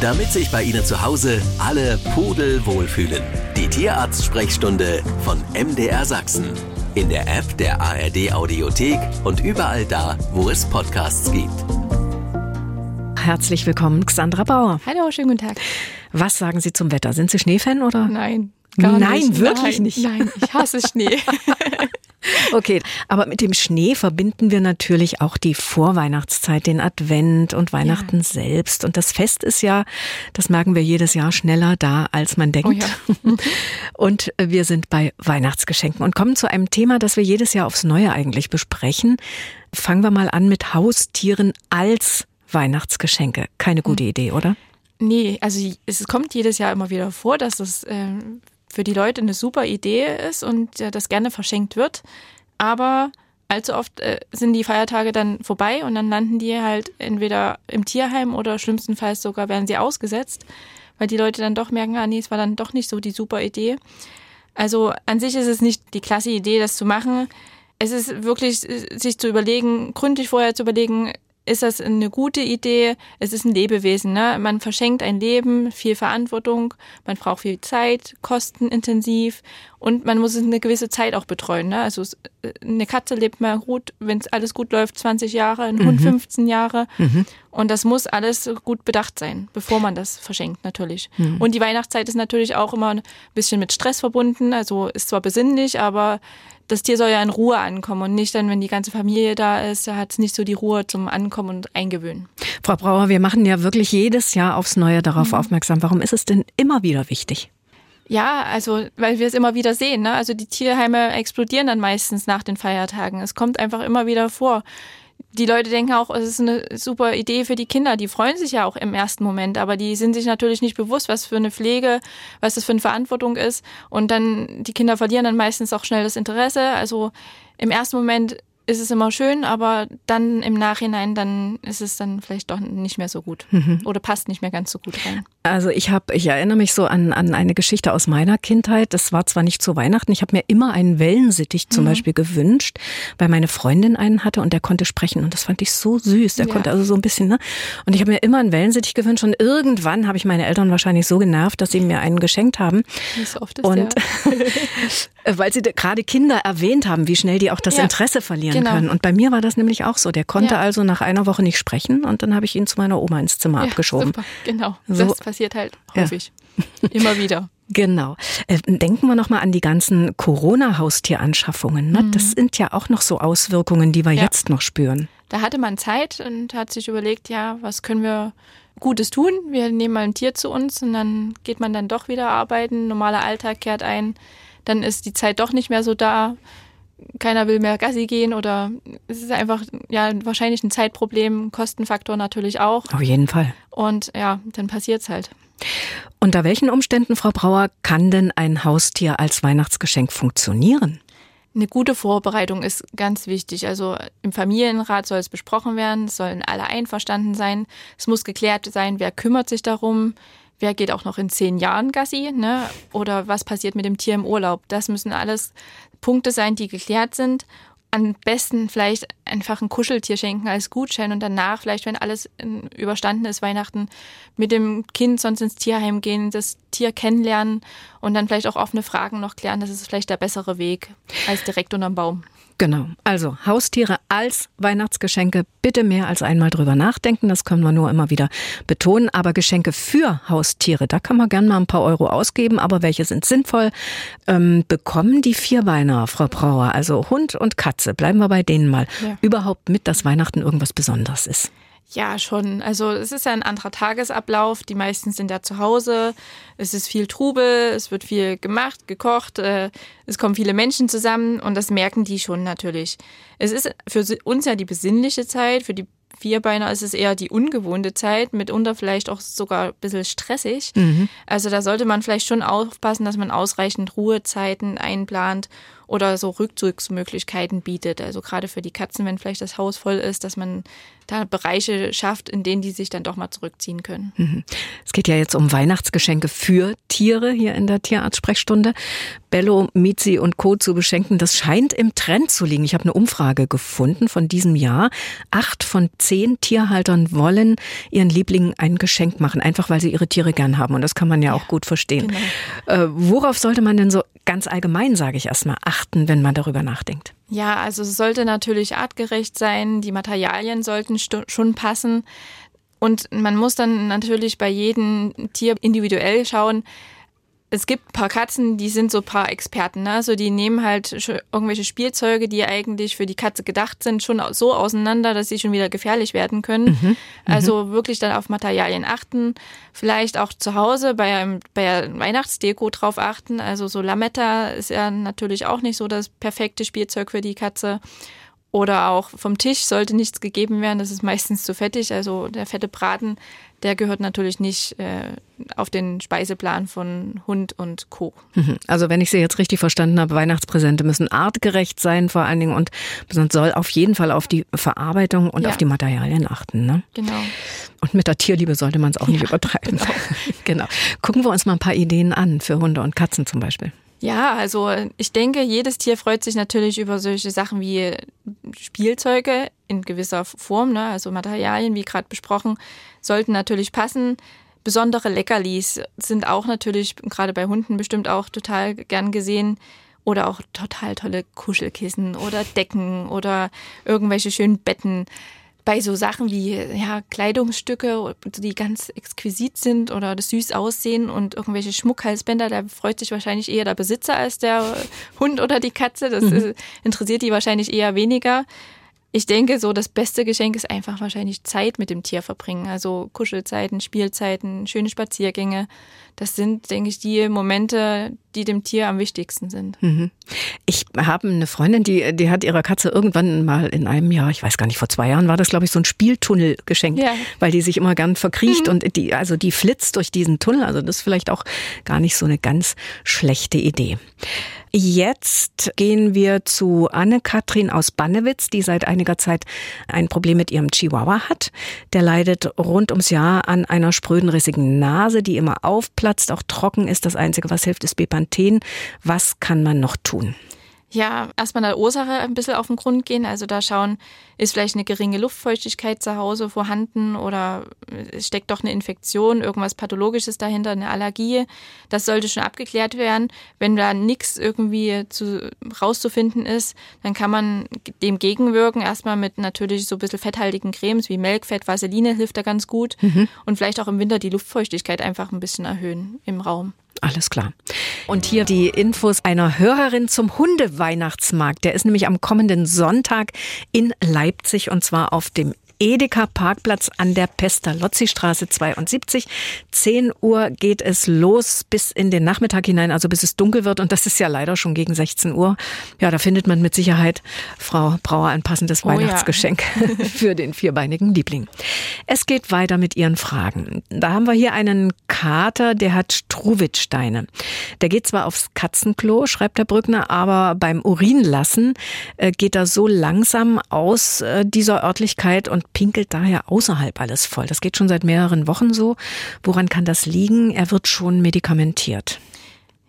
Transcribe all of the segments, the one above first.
damit sich bei Ihnen zu Hause alle Pudel wohlfühlen. Die Tierarzt-Sprechstunde von MDR Sachsen. In der App der ARD Audiothek und überall da, wo es Podcasts gibt. Herzlich willkommen, Xandra Bauer. Hallo, schönen guten Tag. Was sagen Sie zum Wetter? Sind Sie Schneefan oder? Nein, gar Nein, nicht. wirklich Nein, nicht. Nein, ich hasse Schnee. Okay, aber mit dem Schnee verbinden wir natürlich auch die Vorweihnachtszeit, den Advent und Weihnachten Ja. selbst. Und das Fest ist ja, das merken wir jedes Jahr schneller da, als man denkt. Oh Und wir sind bei Weihnachtsgeschenken und kommen zu einem Thema, das wir jedes Jahr aufs Neue eigentlich besprechen. Fangen wir mal an mit Haustieren als Weihnachtsgeschenke. Keine gute Hm. Idee, oder? Nee, also es kommt jedes Jahr immer wieder vor, dass es ähm, für die Leute eine super Idee ist und äh, das gerne verschenkt wird. Aber allzu oft äh, sind die Feiertage dann vorbei und dann landen die halt entweder im Tierheim oder schlimmstenfalls sogar werden sie ausgesetzt, weil die Leute dann doch merken, ah nee, es war dann doch nicht so die super Idee. Also an sich ist es nicht die klasse Idee, das zu machen. Es ist wirklich, sich zu überlegen, gründlich vorher zu überlegen, ist das eine gute Idee? Es ist ein Lebewesen, ne? Man verschenkt ein Leben, viel Verantwortung, man braucht viel Zeit, kostenintensiv und man muss es eine gewisse Zeit auch betreuen, ne? Also es- eine Katze lebt mal gut, wenn es alles gut läuft, 20 Jahre, ein Hund 15 Jahre. Und das muss alles gut bedacht sein, bevor man das verschenkt, natürlich. Und die Weihnachtszeit ist natürlich auch immer ein bisschen mit Stress verbunden. Also ist zwar besinnlich, aber das Tier soll ja in Ruhe ankommen und nicht dann, wenn die ganze Familie da ist, da hat es nicht so die Ruhe zum Ankommen und Eingewöhnen. Frau Brauer, wir machen ja wirklich jedes Jahr aufs Neue darauf aufmerksam. Warum ist es denn immer wieder wichtig? Ja, also weil wir es immer wieder sehen. Ne? Also die Tierheime explodieren dann meistens nach den Feiertagen. Es kommt einfach immer wieder vor. Die Leute denken auch, es ist eine super Idee für die Kinder. Die freuen sich ja auch im ersten Moment, aber die sind sich natürlich nicht bewusst, was für eine Pflege, was das für eine Verantwortung ist. Und dann, die Kinder verlieren dann meistens auch schnell das Interesse. Also im ersten Moment ist es immer schön, aber dann im Nachhinein, dann ist es dann vielleicht doch nicht mehr so gut. Oder passt nicht mehr ganz so gut rein. Also ich habe, ich erinnere mich so an, an eine Geschichte aus meiner Kindheit. Das war zwar nicht zu Weihnachten, ich habe mir immer einen Wellensittich zum Beispiel gewünscht, weil meine Freundin einen hatte und der konnte sprechen und das fand ich so süß. Der Ja. konnte also so ein bisschen, ne? Und ich habe mir immer einen Wellensittich gewünscht und irgendwann habe ich meine Eltern wahrscheinlich so genervt, dass sie mir einen geschenkt haben. Nicht so oft ist Und weil sie gerade Kinder erwähnt haben, wie schnell die auch das Ja, Interesse verlieren genau. können. Und bei mir war das nämlich auch so. Der konnte Ja. also nach einer Woche nicht sprechen und dann habe ich ihn zu meiner Oma ins Zimmer abgeschoben. Super, genau. So. Passiert halt Ja. häufig. Immer wieder. Genau. Äh, denken wir noch mal an die ganzen Corona-Haustieranschaffungen. Ne? Das sind ja auch noch so Auswirkungen, die wir Mhm. Ja. jetzt noch spüren. Da hatte man Zeit und hat sich überlegt, ja, was können wir Gutes tun? Wir nehmen mal ein Tier zu uns und dann geht man dann doch wieder arbeiten. Normaler Alltag kehrt ein. Dann ist die Zeit doch nicht mehr so da. Keiner will mehr Gassi gehen oder es ist einfach ja wahrscheinlich ein Zeitproblem, Kostenfaktor natürlich auch. Auf jeden Fall. Und ja, dann passiert's halt. Unter welchen Umständen, Frau Brauer, kann denn ein Haustier als Weihnachtsgeschenk funktionieren? Eine gute Vorbereitung ist ganz wichtig. Also im Familienrat soll es besprochen werden, es sollen alle einverstanden sein. Es muss geklärt sein, wer kümmert sich darum, wer geht auch noch in zehn Jahren Gassi, ne? Oder was passiert mit dem Tier im Urlaub. Das müssen alles Punkte sein, die geklärt sind. Am besten vielleicht einfach ein Kuscheltier schenken als Gutschein und danach vielleicht, wenn alles überstanden ist, Weihnachten mit dem Kind sonst ins Tierheim gehen, das Tier kennenlernen und dann vielleicht auch offene Fragen noch klären. Das ist vielleicht der bessere Weg als direkt unterm Baum. Genau. Also Haustiere als Weihnachtsgeschenke. Bitte mehr als einmal drüber nachdenken. Das können wir nur immer wieder betonen. Aber Geschenke für Haustiere, da kann man gern mal ein paar Euro ausgeben. Aber welche sind sinnvoll? Ähm, bekommen die Vierbeiner, Frau Brauer, also Hund und Katze, bleiben wir bei denen mal, Ja. überhaupt mit, dass Weihnachten irgendwas Besonderes ist? Ja, schon. Also es ist ja ein anderer Tagesablauf. Die meisten sind ja zu Hause. Es ist viel Trubel, es wird viel gemacht, gekocht, äh, es kommen viele Menschen zusammen und das merken die schon natürlich. Es ist für uns ja die besinnliche Zeit, für die Vierbeiner ist es eher die ungewohnte Zeit, mitunter vielleicht auch sogar ein bisschen stressig. Also da sollte man vielleicht schon aufpassen, dass man ausreichend Ruhezeiten einplant oder so Rückzugsmöglichkeiten bietet. Also gerade für die Katzen, wenn vielleicht das Haus voll ist, dass man da Bereiche schafft, in denen die sich dann doch mal zurückziehen können. Mhm. Es geht ja jetzt um Weihnachtsgeschenke für Tiere hier in der Tierarzt-Sprechstunde. Bello, Mizi und Co. zu beschenken, das scheint im Trend zu liegen. Ich habe eine Umfrage gefunden von diesem Jahr. Acht von zehn Tierhaltern wollen ihren Lieblingen ein Geschenk machen, einfach weil sie ihre Tiere gern haben. Und das kann man ja, ja auch gut verstehen. Genau. Äh, worauf sollte man denn so ganz allgemein, sage ich erstmal, achten, wenn man darüber nachdenkt? Ja, also es sollte natürlich artgerecht sein. Die Materialien sollten schon passen. Und man muss dann natürlich bei jedem Tier individuell schauen, es gibt ein paar Katzen, die sind so ein paar Experten. Ne? Also die nehmen halt irgendwelche Spielzeuge, die eigentlich für die Katze gedacht sind, schon so auseinander, dass sie schon wieder gefährlich werden können. Mhm. mhm. Also wirklich dann auf Materialien achten. Vielleicht auch zu Hause bei, einem, bei der Weihnachtsdeko drauf achten. Also so Lametta ist ja natürlich auch nicht so das perfekte Spielzeug für die Katze. Oder auch vom Tisch sollte nichts gegeben werden, das ist meistens zu fettig. Also der fette Braten, der gehört natürlich nicht äh, auf den Speiseplan von Hund und Co. Mhm. Also wenn ich Sie jetzt richtig verstanden habe, Weihnachtspräsente müssen artgerecht sein vor allen Dingen und man soll auf jeden Fall auf die Verarbeitung und ja. auf die Materialien achten. Ne? Genau. Und mit der Tierliebe sollte man es auch nicht ja, übertreiben. Genau. genau. Gucken wir uns mal ein paar Ideen an für Hunde und Katzen zum Beispiel. Ja, also ich denke, jedes Tier freut sich natürlich über solche Sachen wie Spielzeuge in gewisser Form, ne? also Materialien, wie gerade besprochen, sollten natürlich passen. Besondere Leckerlis sind auch natürlich gerade bei Hunden bestimmt auch total gern gesehen. Oder auch total tolle Kuschelkissen oder Decken oder irgendwelche schönen Betten bei so Sachen wie ja, Kleidungsstücke, die ganz exquisit sind oder das süß aussehen und irgendwelche Schmuckhalsbänder, da freut sich wahrscheinlich eher der Besitzer als der Hund oder die Katze. Das mhm. interessiert die wahrscheinlich eher weniger. Ich denke, so das beste Geschenk ist einfach wahrscheinlich Zeit mit dem Tier verbringen. Also Kuschelzeiten, Spielzeiten, schöne Spaziergänge. Das sind, denke ich, die Momente, die dem Tier am wichtigsten sind. Mhm. Ich habe eine Freundin, die, die hat ihrer Katze irgendwann mal in einem Jahr, ich weiß gar nicht, vor zwei Jahren war das, glaube ich, so ein Spieltunnel geschenkt, ja. weil die sich immer gern verkriecht mhm. und die, also die flitzt durch diesen Tunnel. Also das ist vielleicht auch gar nicht so eine ganz schlechte Idee. Jetzt gehen wir zu Anne-Kathrin aus Bannewitz, die seit einiger Zeit ein Problem mit ihrem Chihuahua hat. Der leidet rund ums Jahr an einer spröden, rissigen Nase, die immer aufplatzt, auch trocken ist. Das Einzige, was hilft, ist Bepanthen. Was kann man noch tun? Ja, erstmal der Ursache ein bisschen auf den Grund gehen. Also da schauen, ist vielleicht eine geringe Luftfeuchtigkeit zu Hause vorhanden oder es steckt doch eine Infektion, irgendwas Pathologisches dahinter, eine Allergie. Das sollte schon abgeklärt werden. Wenn da nichts irgendwie zu, rauszufinden ist, dann kann man dem gegenwirken. Erstmal mit natürlich so ein bisschen fetthaltigen Cremes wie Melkfett, Vaseline hilft da ganz gut. Mhm. Und vielleicht auch im Winter die Luftfeuchtigkeit einfach ein bisschen erhöhen im Raum. Alles klar. Und hier die Infos einer Hörerin zum Hundeweihnachtsmarkt. Der ist nämlich am kommenden Sonntag in Leipzig und zwar auf dem Edeka Parkplatz an der Pestalozzi-Straße 72. 10 Uhr geht es los bis in den Nachmittag hinein, also bis es dunkel wird. Und das ist ja leider schon gegen 16 Uhr. Ja, da findet man mit Sicherheit, Frau Brauer, ein passendes oh, Weihnachtsgeschenk ja. für den vierbeinigen Liebling. Es geht weiter mit Ihren Fragen. Da haben wir hier einen Kater, der hat Struwitsteine. Der geht zwar aufs Katzenklo, schreibt der Brückner, aber beim Urinlassen äh, geht er so langsam aus äh, dieser Örtlichkeit und pinkelt daher außerhalb alles voll. Das geht schon seit mehreren Wochen so. Woran kann das liegen? Er wird schon medikamentiert.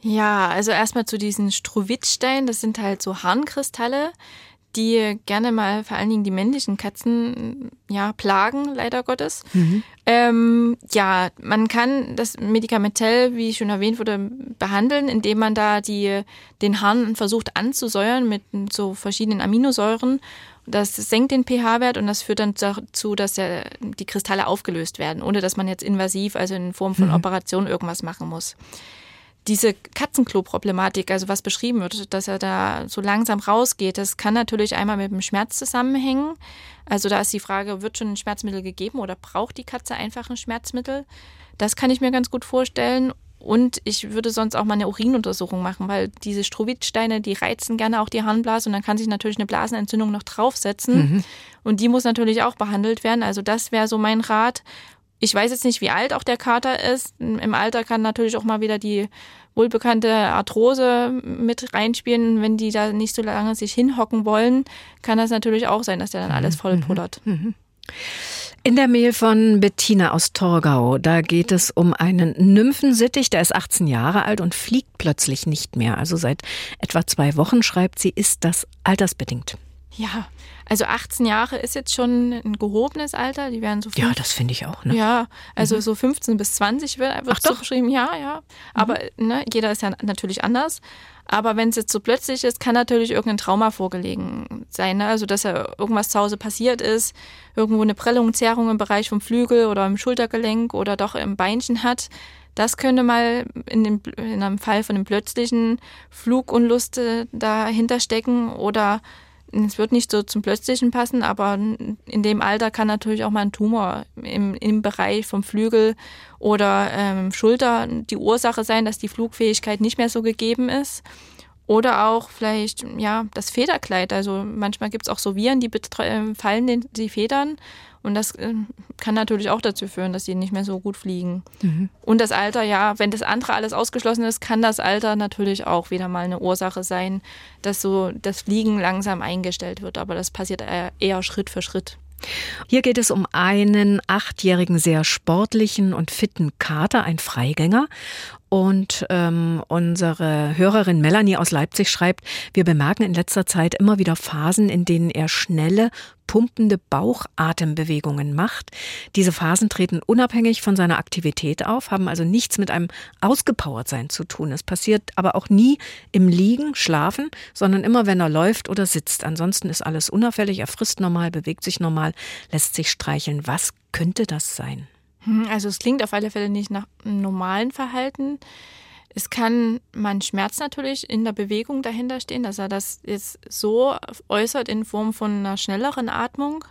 Ja, also erstmal zu diesen Struwitzsteinen. Das sind halt so Harnkristalle, die gerne mal vor allen Dingen die männlichen Katzen ja plagen, leider Gottes. Mhm. Ähm, ja, man kann das medikamentell, wie schon erwähnt wurde, behandeln, indem man da die, den Harn versucht anzusäuern mit so verschiedenen Aminosäuren das senkt den pH-Wert und das führt dann dazu, dass ja die Kristalle aufgelöst werden, ohne dass man jetzt invasiv, also in Form von mhm. Operation irgendwas machen muss. Diese Katzenklo-Problematik, also was beschrieben wird, dass er da so langsam rausgeht, das kann natürlich einmal mit dem Schmerz zusammenhängen. Also da ist die Frage, wird schon ein Schmerzmittel gegeben oder braucht die Katze einfach ein Schmerzmittel? Das kann ich mir ganz gut vorstellen. Und ich würde sonst auch mal eine Urinuntersuchung machen, weil diese Strowitzsteine, die reizen gerne auch die Harnblase und dann kann sich natürlich eine Blasenentzündung noch draufsetzen. Mhm. Und die muss natürlich auch behandelt werden. Also das wäre so mein Rat. Ich weiß jetzt nicht, wie alt auch der Kater ist. Im Alter kann natürlich auch mal wieder die wohlbekannte Arthrose mit reinspielen. Wenn die da nicht so lange sich hinhocken wollen, kann das natürlich auch sein, dass der dann alles voll pullert. Mhm. Mhm. In der Mail von Bettina aus Torgau, da geht es um einen Nymphensittich, der ist 18 Jahre alt und fliegt plötzlich nicht mehr. Also seit etwa zwei Wochen schreibt sie, ist das altersbedingt. Ja, also 18 Jahre ist jetzt schon ein gehobenes Alter. Die werden so. Ja, das finde ich auch. Ne? Ja, also mhm. so 15 bis 20 wird, wird so beschrieben. Ja, ja. Aber mhm. ne, jeder ist ja natürlich anders. Aber wenn es jetzt so plötzlich ist, kann natürlich irgendein Trauma vorgelegen sein. Ne? Also, dass ja irgendwas zu Hause passiert ist, irgendwo eine Prellung, Zerrung im Bereich vom Flügel oder im Schultergelenk oder doch im Beinchen hat. Das könnte mal in, dem, in einem Fall von einem plötzlichen Flugunlust dahinter stecken oder es wird nicht so zum Plötzlichen passen, aber in dem Alter kann natürlich auch mal ein Tumor im, im Bereich vom Flügel oder ähm, Schulter die Ursache sein, dass die Flugfähigkeit nicht mehr so gegeben ist. Oder auch vielleicht, ja, das Federkleid. Also manchmal gibt es auch so Viren, die fallen den, die Federn. Und das äh, kann natürlich auch dazu führen, dass sie nicht mehr so gut fliegen. Mhm. Und das Alter, ja, wenn das andere alles ausgeschlossen ist, kann das Alter natürlich auch wieder mal eine Ursache sein, dass so das Fliegen langsam eingestellt wird. Aber das passiert eher Schritt für Schritt. Hier geht es um einen achtjährigen, sehr sportlichen und fitten Kater, ein Freigänger. Und ähm, unsere Hörerin Melanie aus Leipzig schreibt, wir bemerken in letzter Zeit immer wieder Phasen, in denen er schnelle, pumpende Bauchatembewegungen macht. Diese Phasen treten unabhängig von seiner Aktivität auf, haben also nichts mit einem Ausgepowertsein zu tun. Es passiert aber auch nie im Liegen, Schlafen, sondern immer, wenn er läuft oder sitzt. Ansonsten ist alles unauffällig, er frisst normal, bewegt sich normal, lässt sich streicheln. Was könnte das sein? Hm, also es klingt auf alle Fälle nicht nach einem normalen Verhalten. Es kann man Schmerz natürlich in der Bewegung dahinter stehen, dass er das jetzt so äußert in Form von einer schnelleren Atmung.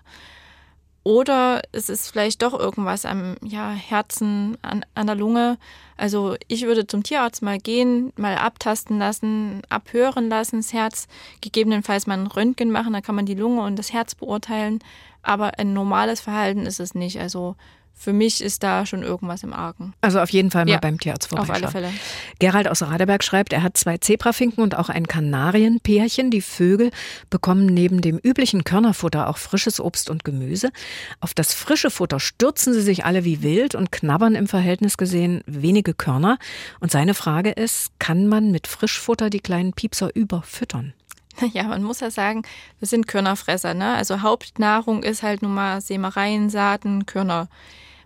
Oder es ist vielleicht doch irgendwas am ja, Herzen, an, an der Lunge. Also ich würde zum Tierarzt mal gehen, mal abtasten lassen, abhören lassen, das Herz, gegebenenfalls mal ein Röntgen machen, da kann man die Lunge und das Herz beurteilen. Aber ein normales Verhalten ist es nicht. Also für mich ist da schon irgendwas im Argen. Also auf jeden Fall mal ja, beim Tierarzt vorbeischauen. Auf alle Fälle. Gerald aus Radeberg schreibt, er hat zwei Zebrafinken und auch ein Kanarienpärchen. Die Vögel bekommen neben dem üblichen Körnerfutter auch frisches Obst und Gemüse. Auf das frische Futter stürzen sie sich alle wie wild und knabbern im Verhältnis gesehen wenige Körner. Und seine Frage ist, kann man mit Frischfutter die kleinen Piepser überfüttern? Ja, man muss ja sagen, wir sind Körnerfresser. Ne? Also Hauptnahrung ist halt nun mal Sämereien, Saaten, Körner.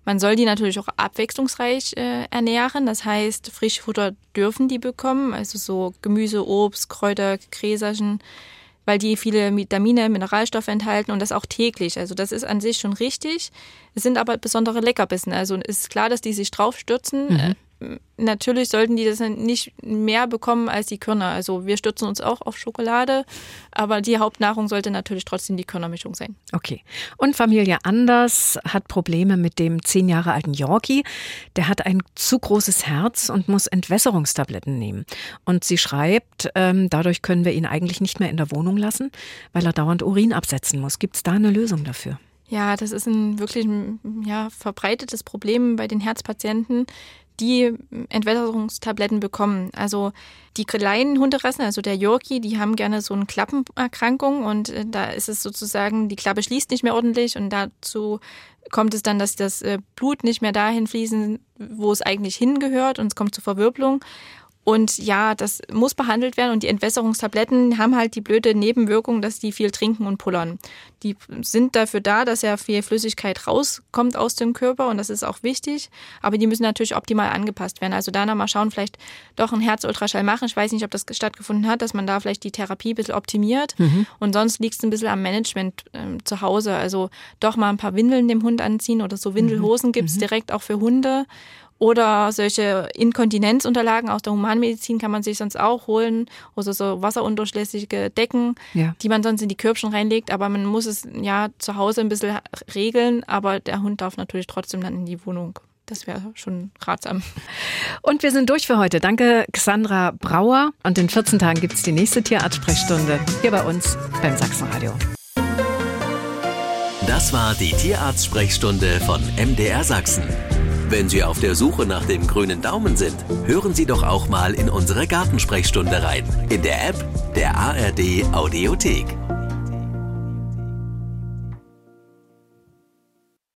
Man soll die natürlich auch abwechslungsreich äh, ernähren. Das heißt, Frischfutter dürfen die bekommen, also so Gemüse, Obst, Kräuter, Gräserchen, weil die viele Vitamine, Mineralstoffe enthalten und das auch täglich. Also das ist an sich schon richtig. Es sind aber besondere Leckerbissen. Also ist klar, dass die sich draufstürzen. Mhm. Natürlich sollten die das nicht mehr bekommen als die Körner. Also wir stürzen uns auch auf Schokolade, aber die Hauptnahrung sollte natürlich trotzdem die Körnermischung sein. Okay. Und Familie Anders hat Probleme mit dem zehn Jahre alten Yorkie. Der hat ein zu großes Herz und muss Entwässerungstabletten nehmen. Und sie schreibt, ähm, dadurch können wir ihn eigentlich nicht mehr in der Wohnung lassen, weil er dauernd Urin absetzen muss. Gibt es da eine Lösung dafür? Ja, das ist ein wirklich ja, verbreitetes Problem bei den Herzpatienten die Entwässerungstabletten bekommen. Also die kleinen Hunderassen, also der Yorkie, die haben gerne so eine Klappenerkrankung und äh, da ist es sozusagen, die Klappe schließt nicht mehr ordentlich und dazu kommt es dann, dass das äh, Blut nicht mehr dahin fließen, wo es eigentlich hingehört und es kommt zur Verwirbelung. Und ja, das muss behandelt werden und die Entwässerungstabletten haben halt die blöde Nebenwirkung, dass die viel trinken und pullern. Die sind dafür da, dass ja viel Flüssigkeit rauskommt aus dem Körper und das ist auch wichtig, aber die müssen natürlich optimal angepasst werden. Also da nochmal schauen, vielleicht doch ein Herzultraschall machen. Ich weiß nicht, ob das stattgefunden hat, dass man da vielleicht die Therapie ein bisschen optimiert mhm. und sonst liegt es ein bisschen am Management äh, zu Hause. Also doch mal ein paar Windeln dem Hund anziehen oder so Windelhosen mhm. gibt's mhm. direkt auch für Hunde oder solche Inkontinenzunterlagen aus der Humanmedizin kann man sich sonst auch holen. Oder so wasserundurchlässige Decken, ja. die man sonst in die Körbchen reinlegt. Aber man muss es ja zu Hause ein bisschen regeln. Aber der Hund darf natürlich trotzdem dann in die Wohnung. Das wäre schon ratsam. Und wir sind durch für heute. Danke, Xandra Brauer. Und in 14 Tagen gibt es die nächste Tierarzt-Sprechstunde hier bei uns beim Sachsenradio. Das war die Tierarzt-Sprechstunde von MDR Sachsen. Wenn Sie auf der Suche nach dem grünen Daumen sind, hören Sie doch auch mal in unsere Gartensprechstunde rein. In der App der ARD Audiothek.